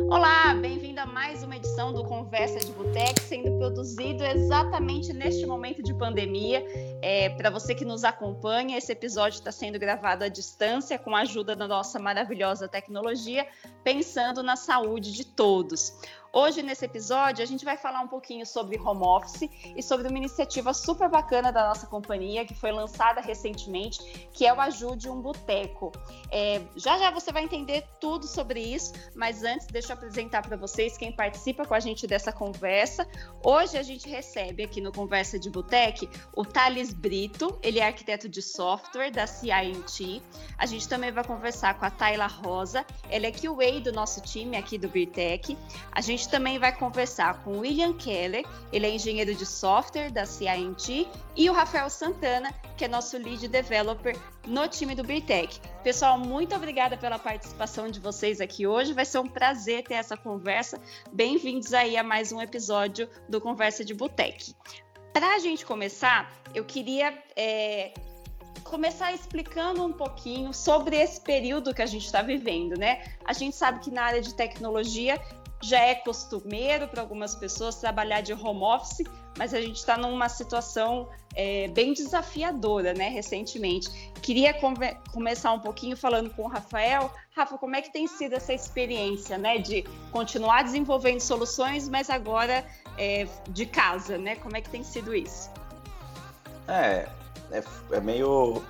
Olá, bem-vindo a mais uma edição do Conversa de Boteco, sendo produzido exatamente neste momento de pandemia. É, Para você que nos acompanha, esse episódio está sendo gravado à distância com a ajuda da nossa maravilhosa tecnologia, pensando na saúde de todos. Hoje, nesse episódio, a gente vai falar um pouquinho sobre home office e sobre uma iniciativa super bacana da nossa companhia, que foi lançada recentemente, que é o Ajude um Boteco. É, já já você vai entender tudo sobre isso, mas antes, deixa eu apresentar para vocês quem participa com a gente dessa conversa. Hoje, a gente recebe aqui no Conversa de Boteco o Thales Brito, ele é arquiteto de software da CINT. A gente também vai conversar com a Tayla Rosa, ela é QA do nosso time aqui do Birtec. A gente gente também vai conversar com William Keller, ele é engenheiro de software da CINT, e o Rafael Santana, que é nosso lead developer no time do Birtec. Pessoal, muito obrigada pela participação de vocês aqui hoje. Vai ser um prazer ter essa conversa. Bem-vindos aí a mais um episódio do Conversa de Botec. Para a gente começar, eu queria é, começar explicando um pouquinho sobre esse período que a gente está vivendo, né? A gente sabe que na área de tecnologia já é costumeiro para algumas pessoas trabalhar de home office, mas a gente está numa situação é, bem desafiadora, né, recentemente. Queria come começar um pouquinho falando com o Rafael. Rafa, como é que tem sido essa experiência, né, de continuar desenvolvendo soluções, mas agora é, de casa, né? Como é que tem sido isso? É, é, é meio...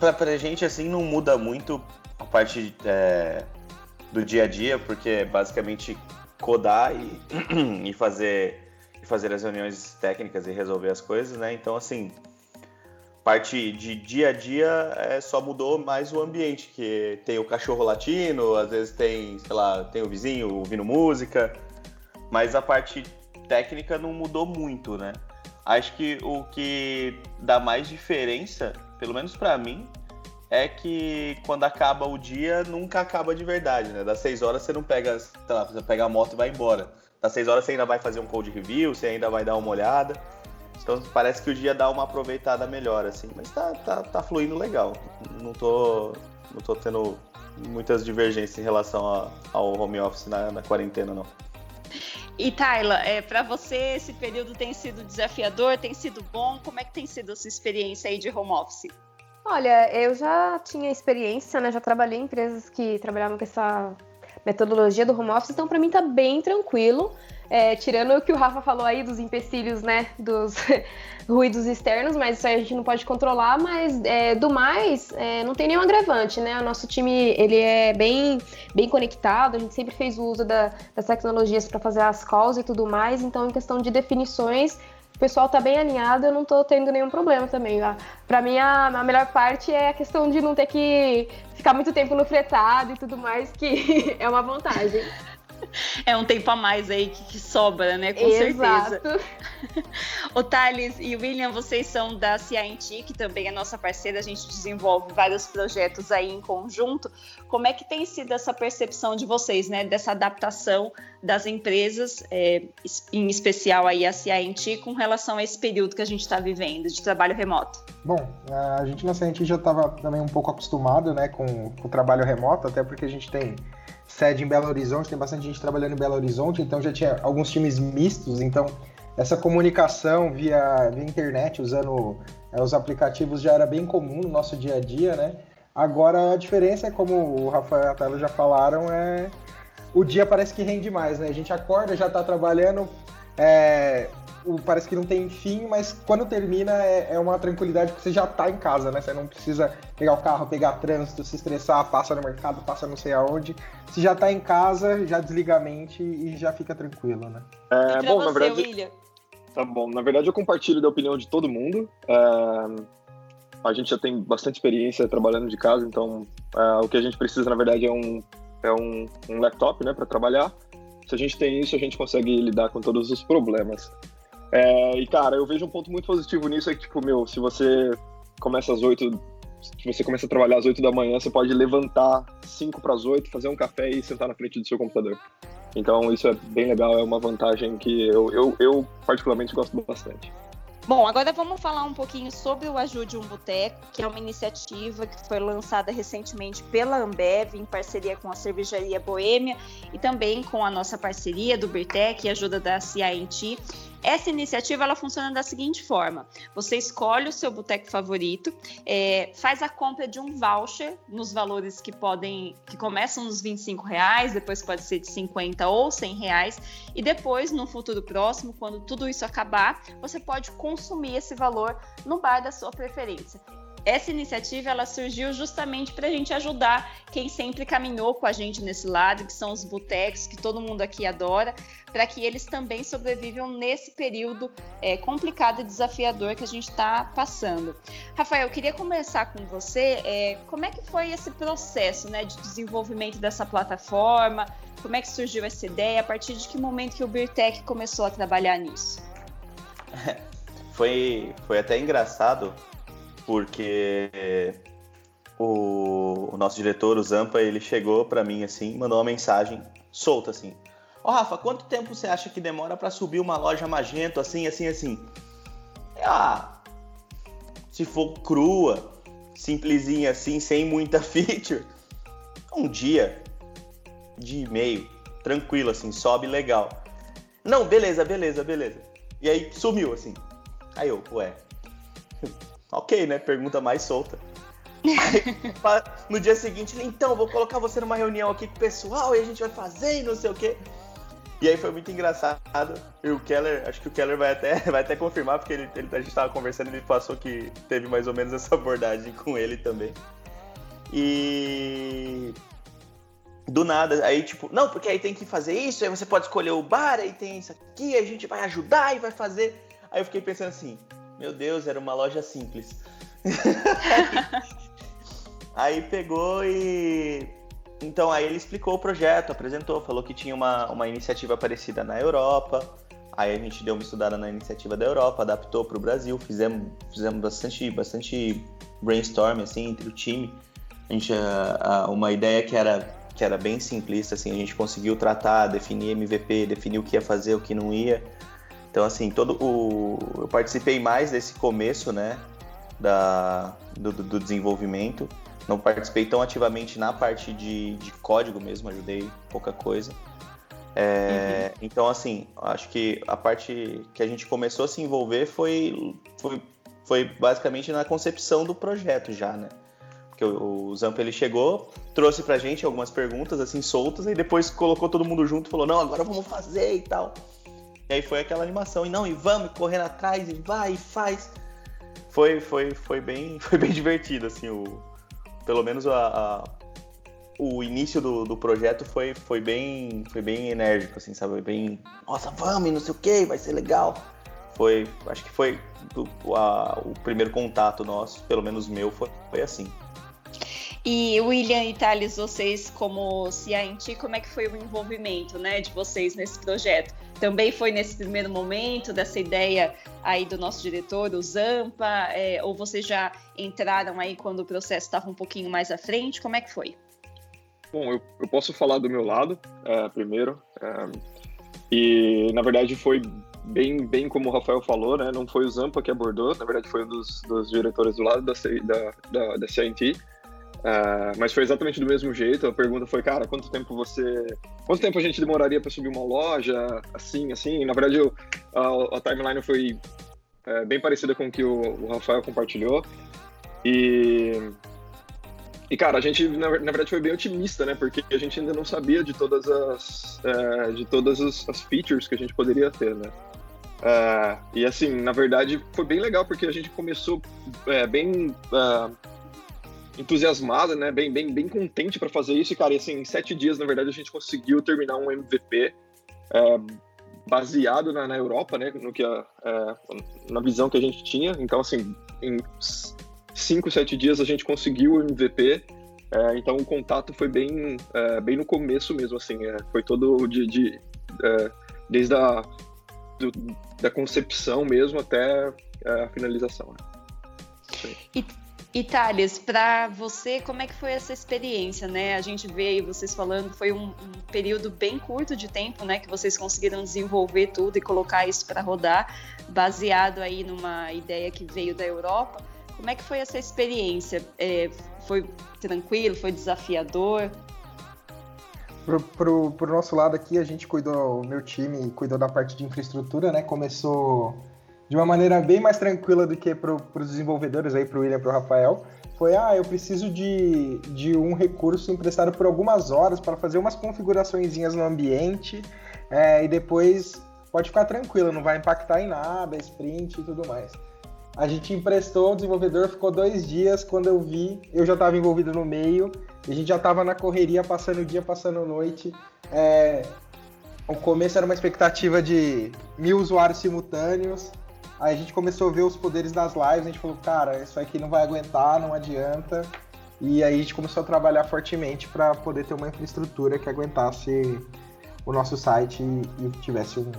Para a gente, assim, não muda muito a parte... É do dia a dia, porque é basicamente codar e, e fazer e fazer as reuniões técnicas e resolver as coisas, né? Então, assim, parte de dia a dia é, só mudou mais o ambiente, que tem o cachorro latino, às vezes tem, sei lá, tem o vizinho ouvindo música, mas a parte técnica não mudou muito, né? Acho que o que dá mais diferença, pelo menos para mim, é que quando acaba o dia, nunca acaba de verdade, né? Das 6 horas você não pega, sei lá, você pega a moto e vai embora. Das 6 horas você ainda vai fazer um code review, você ainda vai dar uma olhada. Então parece que o dia dá uma aproveitada melhor, assim. Mas tá, tá, tá fluindo legal. Não tô, não tô tendo muitas divergências em relação a, ao home office na, na quarentena, não. E Tayla, é, para você esse período tem sido desafiador, tem sido bom? Como é que tem sido a sua experiência aí de home office? Olha, eu já tinha experiência, né? Já trabalhei em empresas que trabalhavam com essa metodologia do home office, então para mim tá bem tranquilo. É, tirando o que o Rafa falou aí dos empecilhos, né? Dos ruídos externos, mas isso a gente não pode controlar. Mas é, do mais, é, não tem nenhum agravante, né? O nosso time ele é bem, bem conectado, a gente sempre fez uso da, das tecnologias para fazer as calls e tudo mais. Então, em questão de definições, o pessoal tá bem alinhado, eu não tô tendo nenhum problema também. Para mim, a, a, melhor parte é a questão de não ter que ficar muito tempo no fretado e tudo mais, que é uma vantagem. É um tempo a mais aí que, que sobra, né? Com Exato. certeza. o Thales e o William, vocês são da CINT, que também é nossa parceira, a gente desenvolve vários projetos aí em conjunto. Como é que tem sido essa percepção de vocês, né? Dessa adaptação das empresas, é, em especial aí a CINT, com relação a esse período que a gente está vivendo de trabalho remoto? Bom, a gente na CINT já estava também um pouco acostumado, né, com, com o trabalho remoto, até porque a gente tem sede em Belo Horizonte, tem bastante gente trabalhando em Belo Horizonte, então já tinha alguns times mistos, então essa comunicação via, via internet, usando é, os aplicativos, já era bem comum no nosso dia a dia, né? Agora a diferença é, como o Rafael e a Tela já falaram, é o dia parece que rende mais, né? A gente acorda, já está trabalhando, é, parece que não tem fim, mas quando termina é, é, uma tranquilidade porque você já tá em casa, né? Você não precisa pegar o carro, pegar trânsito, se estressar, passa no mercado, passa não sei aonde. Você já tá em casa, já desliga a mente e já fica tranquilo, né? É, bom, você, na verdade. William? Tá bom, na verdade eu compartilho da opinião de todo mundo. É, a gente já tem bastante experiência trabalhando de casa, então é, o que a gente precisa, na verdade, é um, é um, um laptop, né, para trabalhar. Se a gente tem isso, a gente consegue lidar com todos os problemas. É, e, cara, eu vejo um ponto muito positivo nisso, é que, tipo, meu, se você começa às 8, se você começa a trabalhar às 8 da manhã, você pode levantar 5 para as 8, fazer um café e sentar na frente do seu computador. Então, isso é bem legal, é uma vantagem que eu, eu, eu particularmente gosto bastante. Bom, agora vamos falar um pouquinho sobre o Ajude um Boteco, que é uma iniciativa que foi lançada recentemente pela Ambev, em parceria com a Cervejaria Boêmia e também com a nossa parceria do Birtec e ajuda da CINT. Essa iniciativa ela funciona da seguinte forma: você escolhe o seu boteco favorito, é, faz a compra de um voucher nos valores que podem, que começam nos 25 reais, depois pode ser de 50 ou 100 reais, e depois, no futuro próximo, quando tudo isso acabar, você pode consumir esse valor no bar da sua preferência essa iniciativa ela surgiu justamente para a gente ajudar quem sempre caminhou com a gente nesse lado, que são os botecos, que todo mundo aqui adora, para que eles também sobrevivam nesse período é, complicado e desafiador que a gente está passando. Rafael, eu queria começar com você. É, como é que foi esse processo né, de desenvolvimento dessa plataforma? Como é que surgiu essa ideia? A partir de que momento que o Birtec começou a trabalhar nisso? Foi, foi até engraçado porque o, o nosso diretor, o Zampa, ele chegou para mim assim, mandou uma mensagem solta assim: Ó, oh, Rafa, quanto tempo você acha que demora para subir uma loja magento assim, assim, assim? Ah, se for crua, simplesinha assim, sem muita feature, um dia, dia e meio, tranquilo assim, sobe legal. Não, beleza, beleza, beleza. E aí sumiu assim. Aí eu, ué, Ok, né? Pergunta mais solta. Aí, no dia seguinte, ele, então, vou colocar você numa reunião aqui com o pessoal e a gente vai fazer e não sei o quê. E aí foi muito engraçado. E o Keller, acho que o Keller vai até, vai até confirmar, porque ele, ele, a gente estava conversando e ele passou que teve mais ou menos essa abordagem com ele também. E. Do nada, aí tipo, não, porque aí tem que fazer isso, aí você pode escolher o bar, aí tem isso aqui, a gente vai ajudar e vai fazer. Aí eu fiquei pensando assim, meu Deus, era uma loja simples. aí pegou e. Então, aí ele explicou o projeto, apresentou, falou que tinha uma, uma iniciativa parecida na Europa. Aí a gente deu uma estudada na iniciativa da Europa, adaptou para o Brasil, fizemos, fizemos bastante, bastante brainstorm assim, entre o time. A gente, a, a, uma ideia que era, que era bem simplista, assim, a gente conseguiu tratar, definir MVP, definir o que ia fazer, o que não ia. Então, assim, todo o. Eu participei mais desse começo, né? Da, do, do desenvolvimento. Não participei tão ativamente na parte de, de código mesmo, ajudei pouca coisa. É, uhum. Então, assim, acho que a parte que a gente começou a se envolver foi, foi, foi basicamente na concepção do projeto já, né? Porque o, o Zamp ele chegou, trouxe pra gente algumas perguntas assim soltas e depois colocou todo mundo junto e falou: "Não, agora vamos fazer" e tal. E aí foi aquela animação, e não, e vamos, correndo atrás, e vai, e faz. Foi, foi, foi, bem, foi bem divertido, assim, o, pelo menos a, a o início do, do projeto foi, foi, bem, foi bem enérgico, assim, sabe? Bem, nossa, vamos, não sei o que, vai ser legal. Foi, acho que foi o, a, o primeiro contato nosso, pelo menos meu, foi, foi assim. E William e Thales, vocês como CINT, como é que foi o envolvimento né, de vocês nesse projeto? Também foi nesse primeiro momento dessa ideia aí do nosso diretor, o Zampa, é, ou vocês já entraram aí quando o processo estava um pouquinho mais à frente? Como é que foi? Bom, eu, eu posso falar do meu lado é, primeiro. É, e na verdade foi bem, bem como o Rafael falou, né? Não foi o Zampa que abordou, na verdade foi um dos, dos diretores do lado da, da, da, da CINT. Uh, mas foi exatamente do mesmo jeito. A pergunta foi, cara, quanto tempo você. Quanto tempo a gente demoraria para subir uma loja? Assim, assim. Na verdade, eu, a, a, timeline foi é, bem parecida com o que o, o, Rafael compartilhou. E. E, cara, a gente, na, na, verdade, foi bem otimista, né? Porque a gente ainda não sabia de todas as, é, de todas as, as, features que a gente poderia ter, né? Uh, e, assim, na verdade, foi bem legal, porque a gente começou é, bem uh, entusiasmado, né? Bem, bem, bem contente para fazer isso. E, cara, assim, em sete dias, na verdade, a gente conseguiu terminar um MVP é, baseado na, na, Europa, né? No que a, é, na visão que a gente tinha. Então, assim, em cinco, sete dias a gente conseguiu o MVP. É, então, o contato foi bem, é, bem no começo mesmo, assim. É, foi todo de, de é, desde a do, da concepção mesmo até a finalização. Né? E Thales, para você, como é que foi essa experiência, né? A gente veio vocês falando, foi um, um, período bem curto de tempo, né, que vocês conseguiram desenvolver tudo e colocar isso para rodar, baseado aí numa ideia que veio da Europa. Como é que foi essa experiência? É, foi tranquilo? Foi desafiador? Pro, pro, pro nosso lado aqui, a gente cuidou, o meu time cuidou da parte de infraestrutura, né? Começou de uma maneira bem mais tranquila do que para os desenvolvedores aí, para o William para o Rafael. Foi, ah, eu preciso de, de um recurso emprestado por algumas horas para fazer umas configurações no ambiente é, e depois pode ficar tranquilo, não vai impactar em nada, sprint e tudo mais. A gente emprestou, o desenvolvedor ficou dois dias. Quando eu vi, eu já estava envolvido no meio. A gente já estava na correria, passando o dia, passando a noite. É, o começo era uma expectativa de mil usuários simultâneos. Aí a gente começou a ver os poderes das lives, a gente falou, cara, isso aqui não vai aguentar, não adianta. E aí a gente começou a trabalhar fortemente para poder ter uma infraestrutura que aguentasse o nosso site e, e tivesse um,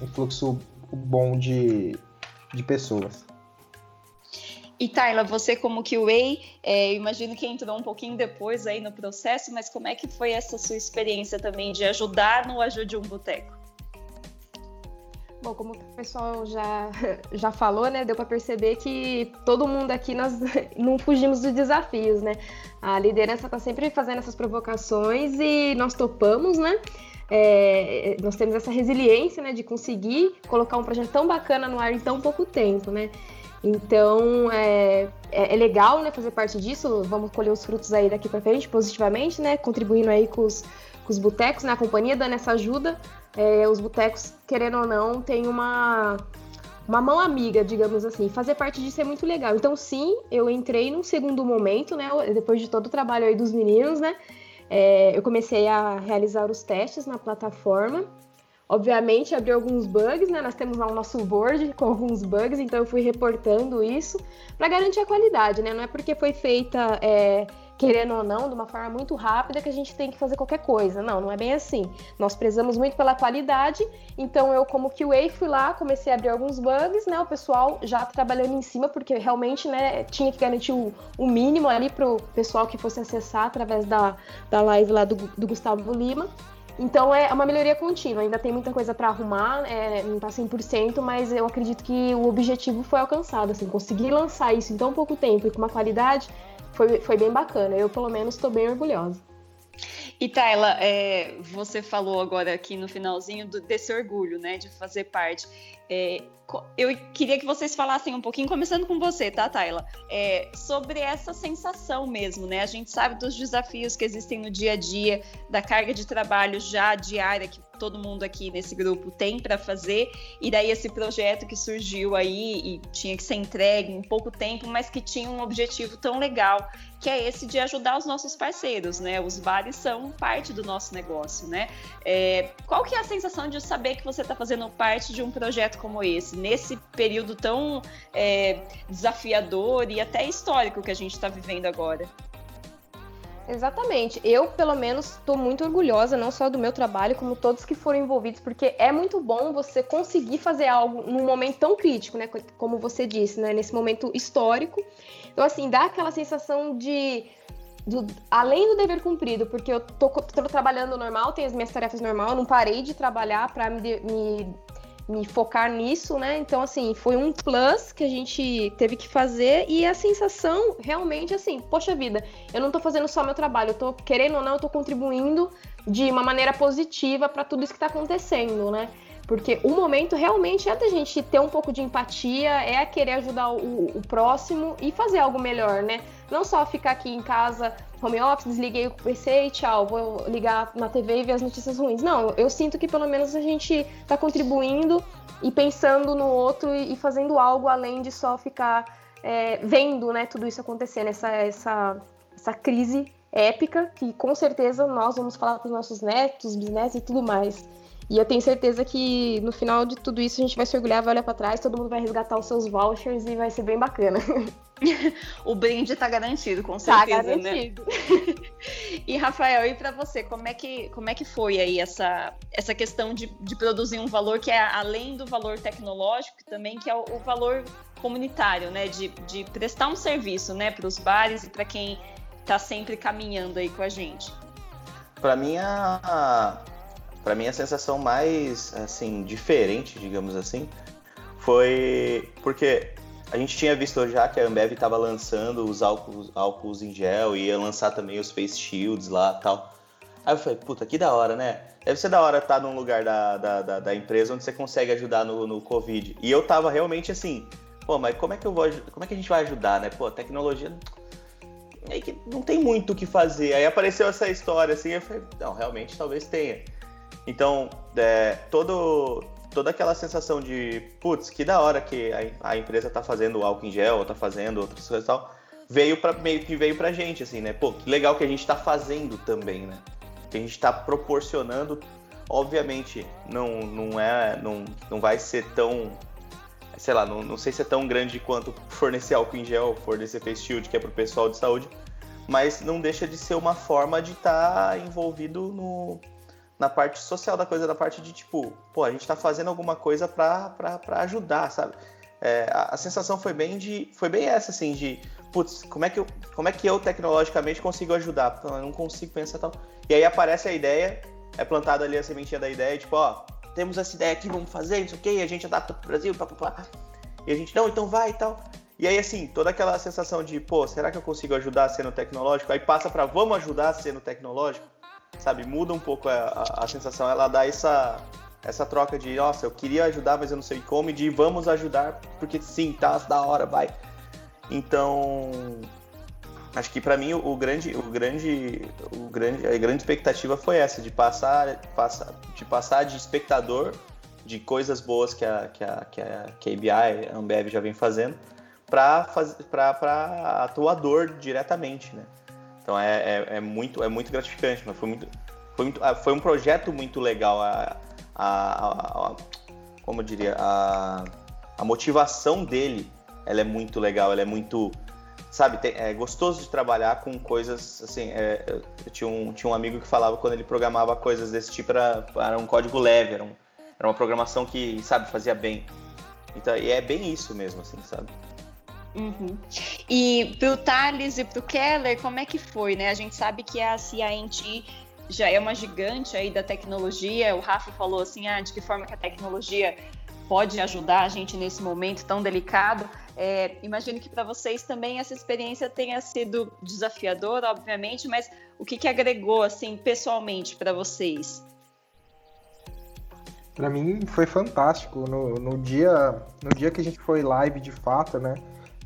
um, fluxo bom de, de pessoas. E Tayla, você como QA, é, imagino que entrou um pouquinho depois aí no processo, mas como é que foi essa sua experiência também de ajudar no Ajude um Boteco? Bom, como o pessoal já, já falou, né, deu para perceber que todo mundo aqui nós não fugimos dos desafios, né? A liderança está sempre fazendo essas provocações e nós topamos, né? É, nós temos essa resiliência, né, de conseguir colocar um projeto tão bacana no ar em tão pouco tempo, né? Então é, é, é legal, né, fazer parte disso. Vamos colher os frutos aí daqui para frente positivamente, né? Contribuindo aí com os, com os botecos na companhia, dando essa ajuda é, os botecos, querendo ou não, tem uma, uma mão amiga, digamos assim. Fazer parte disso é muito legal. Então, sim, eu entrei num segundo momento, né? Depois de todo o trabalho aí dos meninos, né? É, eu comecei a realizar os testes na plataforma. Obviamente, abriu alguns bugs, né? Nós temos lá o nosso board com alguns bugs, então eu fui reportando isso para garantir a qualidade, né? Não é porque foi feita é, querendo ou não, de uma forma muito rápida que a gente tem que fazer qualquer coisa. Não, não é bem assim. Nós prezamos muito pela qualidade, então eu, como QA, fui lá, comecei a abrir alguns bugs, né? O pessoal já trabalhando em cima, porque realmente, né, tinha que garantir o, o mínimo ali para o pessoal que fosse acessar através da, da live lá do, do Gustavo Lima. Então é uma melhoria contínua, ainda tem muita coisa para arrumar, é, não está 100%, mas eu acredito que o objetivo foi alcançado, assim, conseguir lançar isso em tão pouco tempo e com uma qualidade foi, foi bem bacana. Eu, pelo menos, estou bem orgulhosa. E Tayla, é, você falou agora aqui no finalzinho do, desse orgulho, né, de fazer parte. É, eu queria que vocês falassem um pouquinho, começando com você, tá, Tayla? É, sobre essa sensação mesmo, né? A gente sabe dos desafios que existem no dia a dia, da carga de trabalho já diária que todo mundo aqui nesse grupo tem para fazer, e daí esse projeto que surgiu aí e tinha que ser entregue em pouco tempo, mas que tinha um objetivo tão legal, que é esse de ajudar os nossos parceiros, né? Os bares são parte do nosso negócio, né? É, qual que é a sensação de saber que você está fazendo parte de um projeto como esse, nesse período tão é, desafiador e até histórico que a gente está vivendo agora? Exatamente. Eu, pelo menos, estou muito orgulhosa, não só do meu trabalho, como todos que foram envolvidos, porque é muito bom você conseguir fazer algo num momento tão crítico, né? Como você disse, né? Nesse momento histórico. Então, assim, dá aquela sensação de. Do, além do dever cumprido, porque eu tô, tô, trabalhando normal, tenho as minhas tarefas normal, não parei de trabalhar para me, me me focar nisso, né? Então, assim, foi um plus que a gente teve que fazer e a sensação realmente, assim, poxa vida, eu não tô fazendo só meu trabalho, eu tô, querendo ou não, eu tô contribuindo de uma maneira positiva para tudo isso que tá acontecendo, né? Porque o momento realmente é da gente ter um pouco de empatia, é querer ajudar o, o próximo e fazer algo melhor, né? Não só ficar aqui em casa, home office, desliguei o PC e tchau, vou ligar na TV e ver as notícias ruins. Não, eu sinto que pelo menos a gente está contribuindo e pensando no outro e, fazendo algo além de só ficar é, vendo né, tudo isso acontecendo, essa, essa, essa crise épica que com certeza nós vamos falar para os nossos netos, bisnetos e tudo mais. E eu tenho certeza que no final de tudo isso a gente vai se orgulhar, vai olhar para trás, todo mundo vai resgatar os seus vouchers e vai ser bem bacana. o brinde está garantido, com tá certeza, tá garantido. né? e Rafael, e para você, como é que como é que foi aí essa essa questão de, de produzir um valor que é além do valor tecnológico, também que é o, o valor comunitário, né? De, de prestar um serviço, né, para os bares e para quem está sempre caminhando aí com a gente. Para mim a para mim a sensação mais assim diferente, digamos assim, foi porque a gente tinha visto já que a Ambev estava lançando os álcools, álcools em gel e ia lançar também os face shields lá tal. Aí eu falei, puta, que da hora, né? Deve ser da hora estar tá num lugar da, da, da, da, empresa onde você consegue ajudar no, no Covid. E eu tava realmente assim, pô, mas como é que eu vou como é que a gente vai ajudar, né? Pô, tecnologia é que não tem muito o que fazer. Aí apareceu essa história assim, eu falei, não, realmente talvez tenha. Então, é, todo, toda aquela sensação de, putz, que da hora que a, a empresa está fazendo álcool em gel, ou tá fazendo outras coisas e tal, veio para meio que veio pra gente, assim, né? Pô, que legal que a gente está fazendo também, né? Que a gente está proporcionando, obviamente, não, não é, não, não vai ser tão, sei lá, não, não sei se é tão grande quanto fornecer álcool em gel, fornecer face shield, que é pro pessoal de saúde, mas não deixa de ser uma forma de estar tá envolvido no, na parte social da coisa, na parte de tipo, pô, a gente tá fazendo alguma coisa pra, pra, pra ajudar, sabe? É, a, a, sensação foi bem de. Foi bem essa, assim, de putz, como é que eu, como é que eu tecnologicamente consigo ajudar? Eu não consigo pensar tal. E aí aparece a ideia, é plantada ali a sementinha da ideia, tipo, ó, temos essa ideia aqui, vamos fazer, isso aqui, a gente adapta pro Brasil, pá, pá, pá. E a gente, não, então vai e tal. E aí, assim, toda aquela sensação de, pô, será que eu consigo ajudar sendo tecnológico? Aí passa para vamos ajudar sendo tecnológico sabe? Muda um pouco a, a, a, sensação, ela dá essa, essa troca de, nossa, eu queria ajudar, mas eu não sei como, e de vamos ajudar, porque sim, tá da hora, vai. Então, acho que para mim o, grande, o grande, o grande, a grande expectativa foi essa, de passar, passar, de passar de espectador de coisas boas que a, que a, que a KBI, a Ambev já vem fazendo, para atuador diretamente, né? Então é, é, é, muito, é muito gratificante, mas foi muito, foi, muito, ah, foi um projeto muito legal. A, a, a, a como eu diria, a, a motivação dele, ela é muito legal, ela é muito, sabe, tem, é gostoso de trabalhar com coisas assim. É, eu tinha um, tinha um amigo que falava quando ele programava coisas desse tipo era, era um código leve, era, um, era uma programação que, sabe, fazia bem. Então, e é bem isso mesmo, assim, sabe? Uhum. E para o Thales e para o Keller, como é que foi, né? A gente sabe que a CINT já é uma gigante aí da tecnologia. O Rafa falou assim, ah, de que forma que a tecnologia pode ajudar a gente nesse momento tão delicado. É, imagino que para vocês também essa experiência tenha sido desafiadora, obviamente, mas o que, que agregou assim pessoalmente para vocês? Para mim foi fantástico no, no, dia no dia que a gente foi live de fato, né?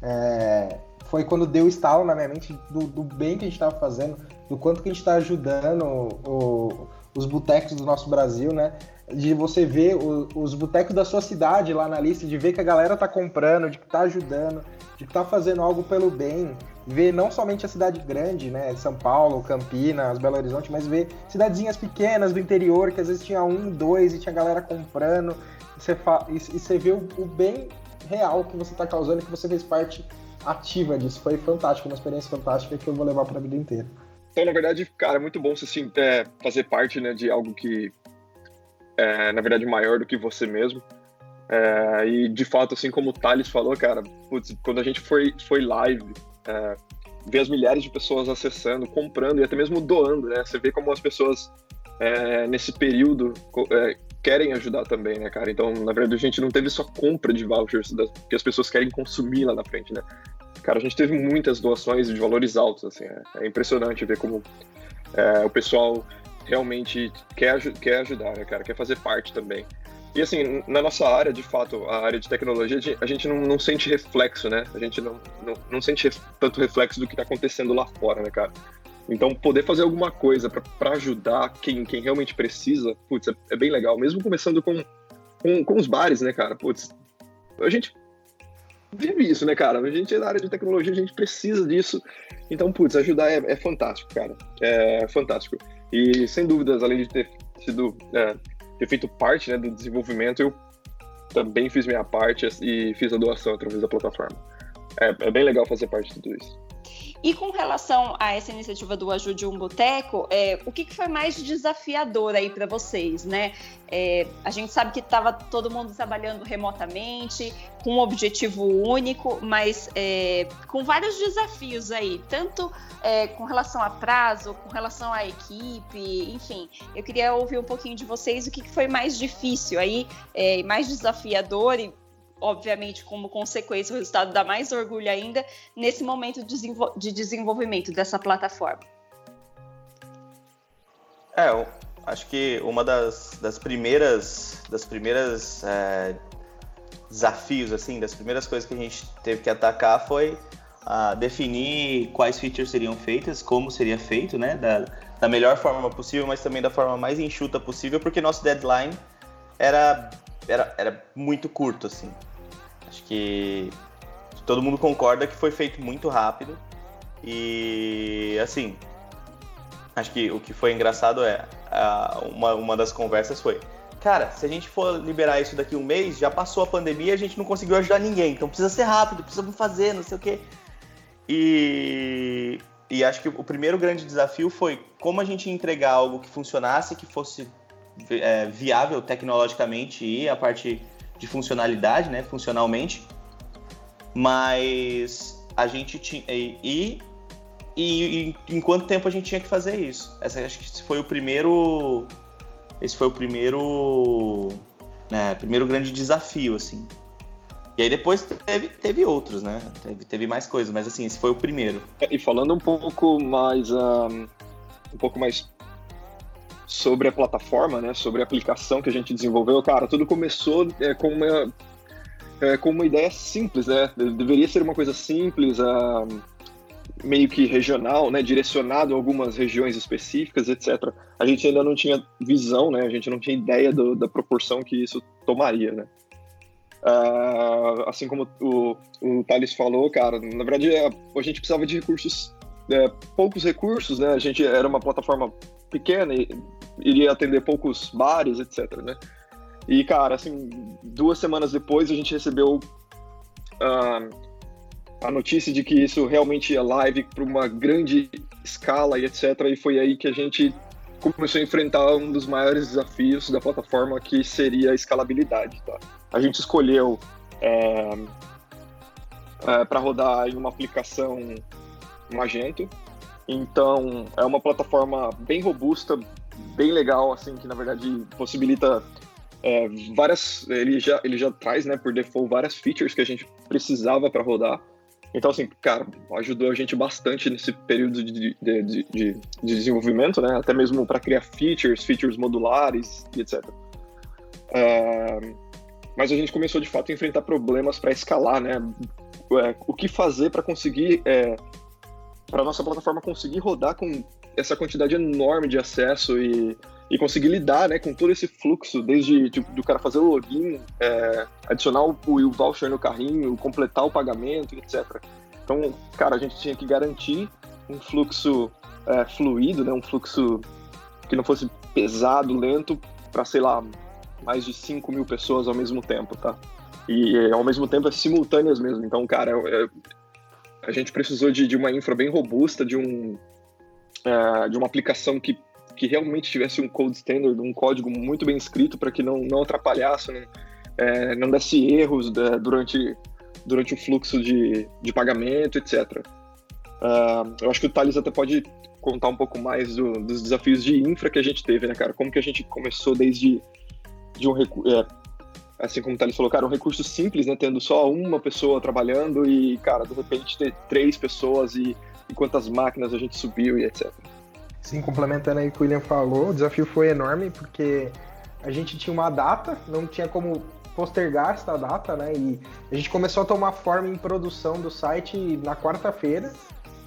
É, foi quando deu estalo na minha mente do, do bem que a gente estava fazendo, do quanto que a gente está ajudando o, os botecos do nosso Brasil, né? De você ver o, os botecos da sua cidade lá na lista, de ver que a galera tá comprando, de que tá ajudando, de que tá fazendo algo pelo bem. Ver não somente a cidade grande, né? São Paulo, Campinas, Belo Horizonte, mas ver cidadezinhas pequenas do interior, que às vezes tinha um, dois e tinha galera comprando. E você, fa... e você vê o, o bem real que você está causando e que você fez parte ativa disso. Foi fantástico, uma experiência fantástica que eu vou levar para a vida inteira. Então, na verdade, cara, é muito bom você assim, é, fazer parte né, de algo que é, na verdade, maior do que você mesmo. É, e, de fato, assim como o Thales falou, cara, putz, quando a gente foi, foi live, é, ver as milhares de pessoas acessando, comprando e até mesmo doando, né? Você vê como as pessoas, é, nesse período, é, querem ajudar também, né, cara? Então, na verdade, a gente não teve só compra de vouchers das, que as pessoas querem consumir lá na frente, né? Cara, a gente teve muitas doações de valores altos, assim, é, é impressionante ver como é, o pessoal realmente quer, quer ajudar, né, cara? Quer fazer parte também. E assim, na nossa área, de fato, a área de tecnologia, a gente não, não sente reflexo, né? A gente não, não, não sente tanto reflexo do que está acontecendo lá fora, né, cara? Então, poder fazer alguma coisa para ajudar quem, quem realmente precisa, putz, é, é bem legal. Mesmo começando com, com, com, os bares, né, cara? Putz, a gente vive isso, né, cara? A gente é da área de tecnologia, a gente precisa disso. Então, putz, ajudar é, é fantástico, cara. É fantástico. E, sem dúvidas, além de ter sido é, ter feito parte né, do desenvolvimento, eu também fiz minha parte e fiz a doação através da plataforma. É, é bem legal fazer parte de tudo isso. E com relação a essa iniciativa do Ajude um Boteco, é, o que, que, foi mais desafiador aí para vocês, né? É, a gente sabe que estava todo mundo trabalhando remotamente, com um objetivo único, mas é, com vários desafios aí, tanto é, com relação a prazo, com relação à equipe, enfim. Eu queria ouvir um pouquinho de vocês o que, que foi mais difícil aí, é, mais desafiador e obviamente, como consequência, o resultado dá mais orgulho ainda nesse momento de desenvolvimento dessa plataforma. É, eu acho que uma das, das primeiras, das primeiras é, desafios, assim, das primeiras coisas que a gente teve que atacar foi a definir quais features seriam feitas, como seria feito, né, da, da melhor forma possível, mas também da forma mais enxuta possível, porque nosso deadline era, era, era muito curto, assim. Acho que todo mundo concorda que foi feito muito rápido. E assim, acho que o que foi engraçado é uma, uma das conversas foi. Cara, se a gente for liberar isso daqui um mês, já passou a pandemia e a gente não conseguiu ajudar ninguém. Então precisa ser rápido, precisamos fazer, não sei o quê. E, e acho que o primeiro grande desafio foi como a gente entregar algo que funcionasse, que fosse é, viável tecnologicamente e a parte de funcionalidade, né, funcionalmente, mas a gente tinha e, e, e, em quanto tempo a gente tinha que fazer isso? Essa acho que esse foi o primeiro esse foi o primeiro né, primeiro grande desafio assim. E aí depois teve, teve outros, né? Teve, teve mais coisas, mas assim, esse foi o primeiro. E falando um pouco mais um, um pouco mais sobre a plataforma, né, sobre a aplicação que a gente desenvolveu, cara, tudo começou é, com uma é, com uma ideia simples, né? Deveria ser uma coisa simples, uh, meio que regional, né? Direcionado a algumas regiões específicas, etc. A gente ainda não tinha visão, né? A gente não tinha ideia do, da proporção que isso tomaria, né? Uh, assim como o, o Thales falou, cara, na verdade a, a gente precisava de recursos, é, poucos recursos, né? A gente era uma plataforma pequena e iria atender poucos bares, etc, né? E, cara, assim, duas semanas depois a gente recebeu uh, a notícia de que isso realmente ia live para uma grande escala e etc. E foi aí que a gente começou a enfrentar um dos maiores desafios da plataforma, que seria a escalabilidade. Tá? A gente escolheu é, é, para rodar em uma aplicação Magento, então, é uma plataforma bem robusta, bem legal, assim, que na verdade possibilita é, várias. Ele já, ele já traz, né, por default, várias features que a gente precisava para rodar. Então, assim, cara, ajudou a gente bastante nesse período de, de, de, de desenvolvimento, né? Até mesmo para criar features, features modulares e etc. É, mas a gente começou de fato a enfrentar problemas para escalar, né? É, o que fazer para conseguir é, para nossa plataforma conseguir rodar com essa quantidade enorme de acesso e, e conseguir lidar né, com todo esse fluxo, desde tipo, do cara fazer o login, é, adicionar o, o voucher no carrinho, completar o pagamento, etc. Então, cara, a gente tinha que garantir um fluxo é, fluido, né, um fluxo que não fosse pesado, lento, para, sei lá, mais de 5 mil pessoas ao mesmo tempo, tá? E ao mesmo tempo é simultâneas mesmo. Então, cara, é, a gente precisou de, de uma infra bem robusta, de, um, uh, de uma aplicação que, que realmente tivesse um code standard, um código muito bem escrito para que não, não atrapalhasse, não, é, não desse erros né, durante, durante o fluxo de, de pagamento, etc. Uh, ah, eu acho que o Thales até pode contar um pouco mais do, dos desafios de infra que a gente teve, né, cara? Como que a gente começou desde de um, é, assim como o Thales falou, cara, um recurso simples, né? Tendo só uma pessoa trabalhando e, cara, de repente ter três pessoas e, e quantas máquinas a gente subiu e etc. Sim, complementando aí o que o William falou, o desafio foi enorme porque a gente tinha uma data, não tinha como postergar essa data, né? E a gente começou a tomar forma em produção do site na quarta-feira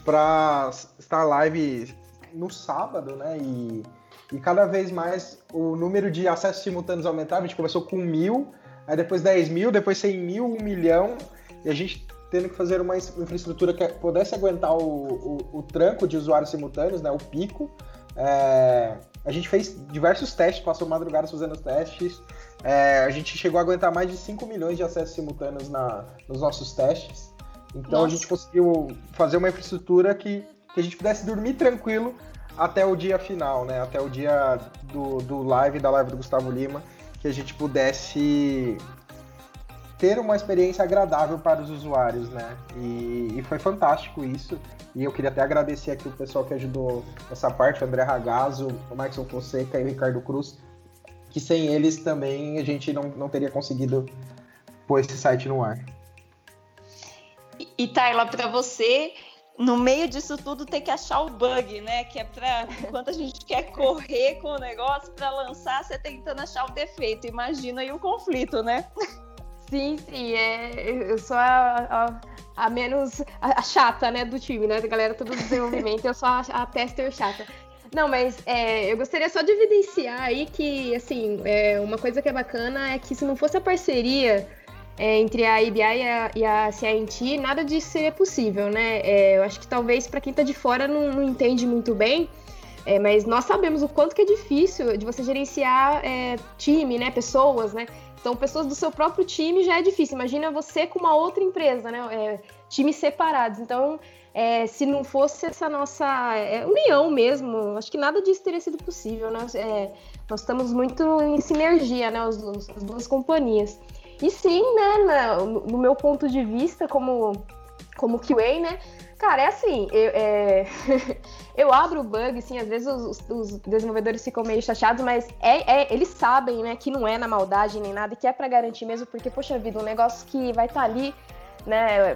para estar live no sábado, né? E, e cada vez mais o número de acessos simultâneos aumentava. A gente começou com mil, aí depois 10 mil, depois 100 mil, 1 milhão, e a gente tendo que fazer uma infraestrutura que pudesse aguentar o, o, o tranco de usuários simultâneos, né, o pico. É, A gente fez diversos testes, passou madrugadas fazendo os testes. É, a gente chegou a aguentar mais de 5 milhões de acessos simultâneos na, nos nossos testes. Então Nossa. a gente conseguiu fazer uma infraestrutura que, que a gente pudesse dormir tranquilo até o dia final, né? Até o dia do, do live, da live do Gustavo Lima, que a gente pudesse ter uma experiência agradável para os usuários, né? E, e, foi fantástico isso. E eu queria até agradecer aqui o pessoal que ajudou nessa parte, o André Ragazzo, o Maxon Fonseca e o Ricardo Cruz, que sem eles também a gente não, não teria conseguido pôr esse site no ar. E, e Tayla, para você, no meio disso tudo tem que achar o bug, né? Que é para enquanto a gente quer correr com o negócio para lançar, você tentando achar o defeito. Imagina aí o conflito, né? Sim, sim. É, eu sou a, a, a menos a, a, chata, né, do time, né? Galera todo desenvolvimento, eu sou a, a tester chata. Não, mas é, eu gostaria só de evidenciar aí que, assim, é, uma coisa que é bacana é que se não fosse a parceria é, entre a IBI e a, e a CINT, nada disso seria possível, né? É, eu acho que talvez para quem está de fora não, não, entende muito bem, é, mas nós sabemos o quanto que é difícil de você gerenciar é, time, né? Pessoas, né? Então, pessoas do seu próprio time já é difícil. Imagina você com uma outra empresa, né? É, times separados. Então, é, se não fosse essa nossa união mesmo, acho que nada disso teria sido possível, né? nós estamos muito em sinergia, né? As, as duas companhias. E sim, né, no, no meu ponto de vista, como, como QA, né, Cara, é assim, eu, é... eu abro o bug, assim, às vezes os, os, desenvolvedores ficam meio chateados, mas é, é, eles sabem, né, que não é na maldade nem nada, que é para garantir mesmo, porque, poxa vida, um negócio que vai estar tá ali, né,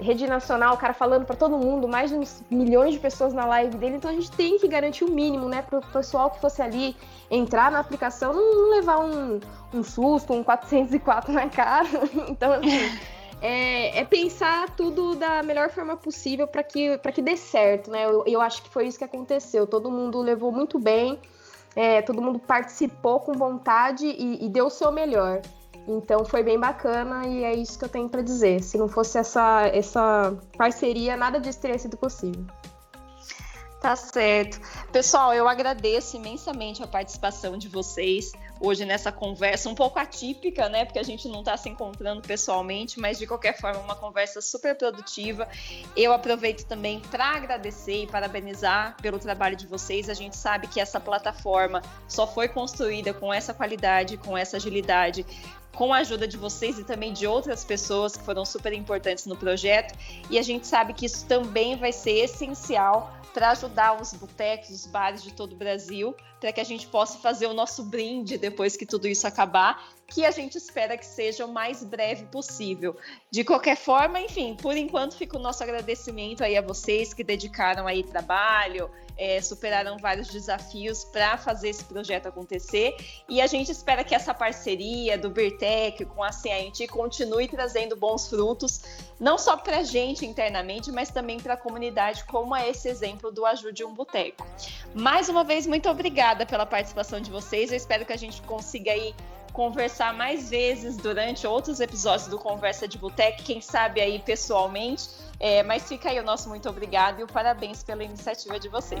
rede nacional, o cara falando para todo mundo, mais de uns milhões de pessoas na live dele, então a gente tem que garantir o mínimo, né, pro pessoal que fosse ali entrar na aplicação, não, levar um, um susto, um 404 na cara. então, assim, é, é, pensar tudo da melhor forma possível para que, que dê certo, né? Eu, eu acho que foi isso que aconteceu. Todo mundo levou muito bem, é, todo mundo participou com vontade e, e deu o seu melhor. Então foi bem bacana e é isso que eu tenho para dizer. Se não fosse essa, essa parceria, nada disso teria sido possível. Tá certo. Pessoal, eu agradeço imensamente a participação de vocês hoje nessa conversa um pouco atípica, né? Porque a gente não está se encontrando pessoalmente, mas de qualquer forma, uma conversa super produtiva. Eu aproveito também para agradecer e parabenizar pelo trabalho de vocês. A gente sabe que essa plataforma só foi construída com essa qualidade, com essa agilidade, com a ajuda de vocês e também de outras pessoas que foram super importantes no projeto. E a gente sabe que isso também vai ser essencial para ajudar os botecos, os bares de todo o Brasil, para que a gente possa fazer o nosso brinde depois que tudo isso acabar, que a gente espera que seja o mais breve possível. De qualquer forma, enfim, por enquanto fica o nosso agradecimento aí a vocês que dedicaram aí trabalho, é, superaram vários desafios para fazer esse projeto acontecer. E a gente espera que essa parceria do Birtec com a CINT continue trazendo bons frutos, não só para a gente internamente, mas também para a comunidade, como é esse exemplo do Ajude um Boteco. Mais uma vez, muito obrigada pela participação de vocês. Eu espero que a gente consiga aí conversar mais vezes durante outros episódios do Conversa de Botec, quem sabe aí pessoalmente. É, mas fica aí o nosso muito obrigado e o parabéns pela iniciativa de vocês.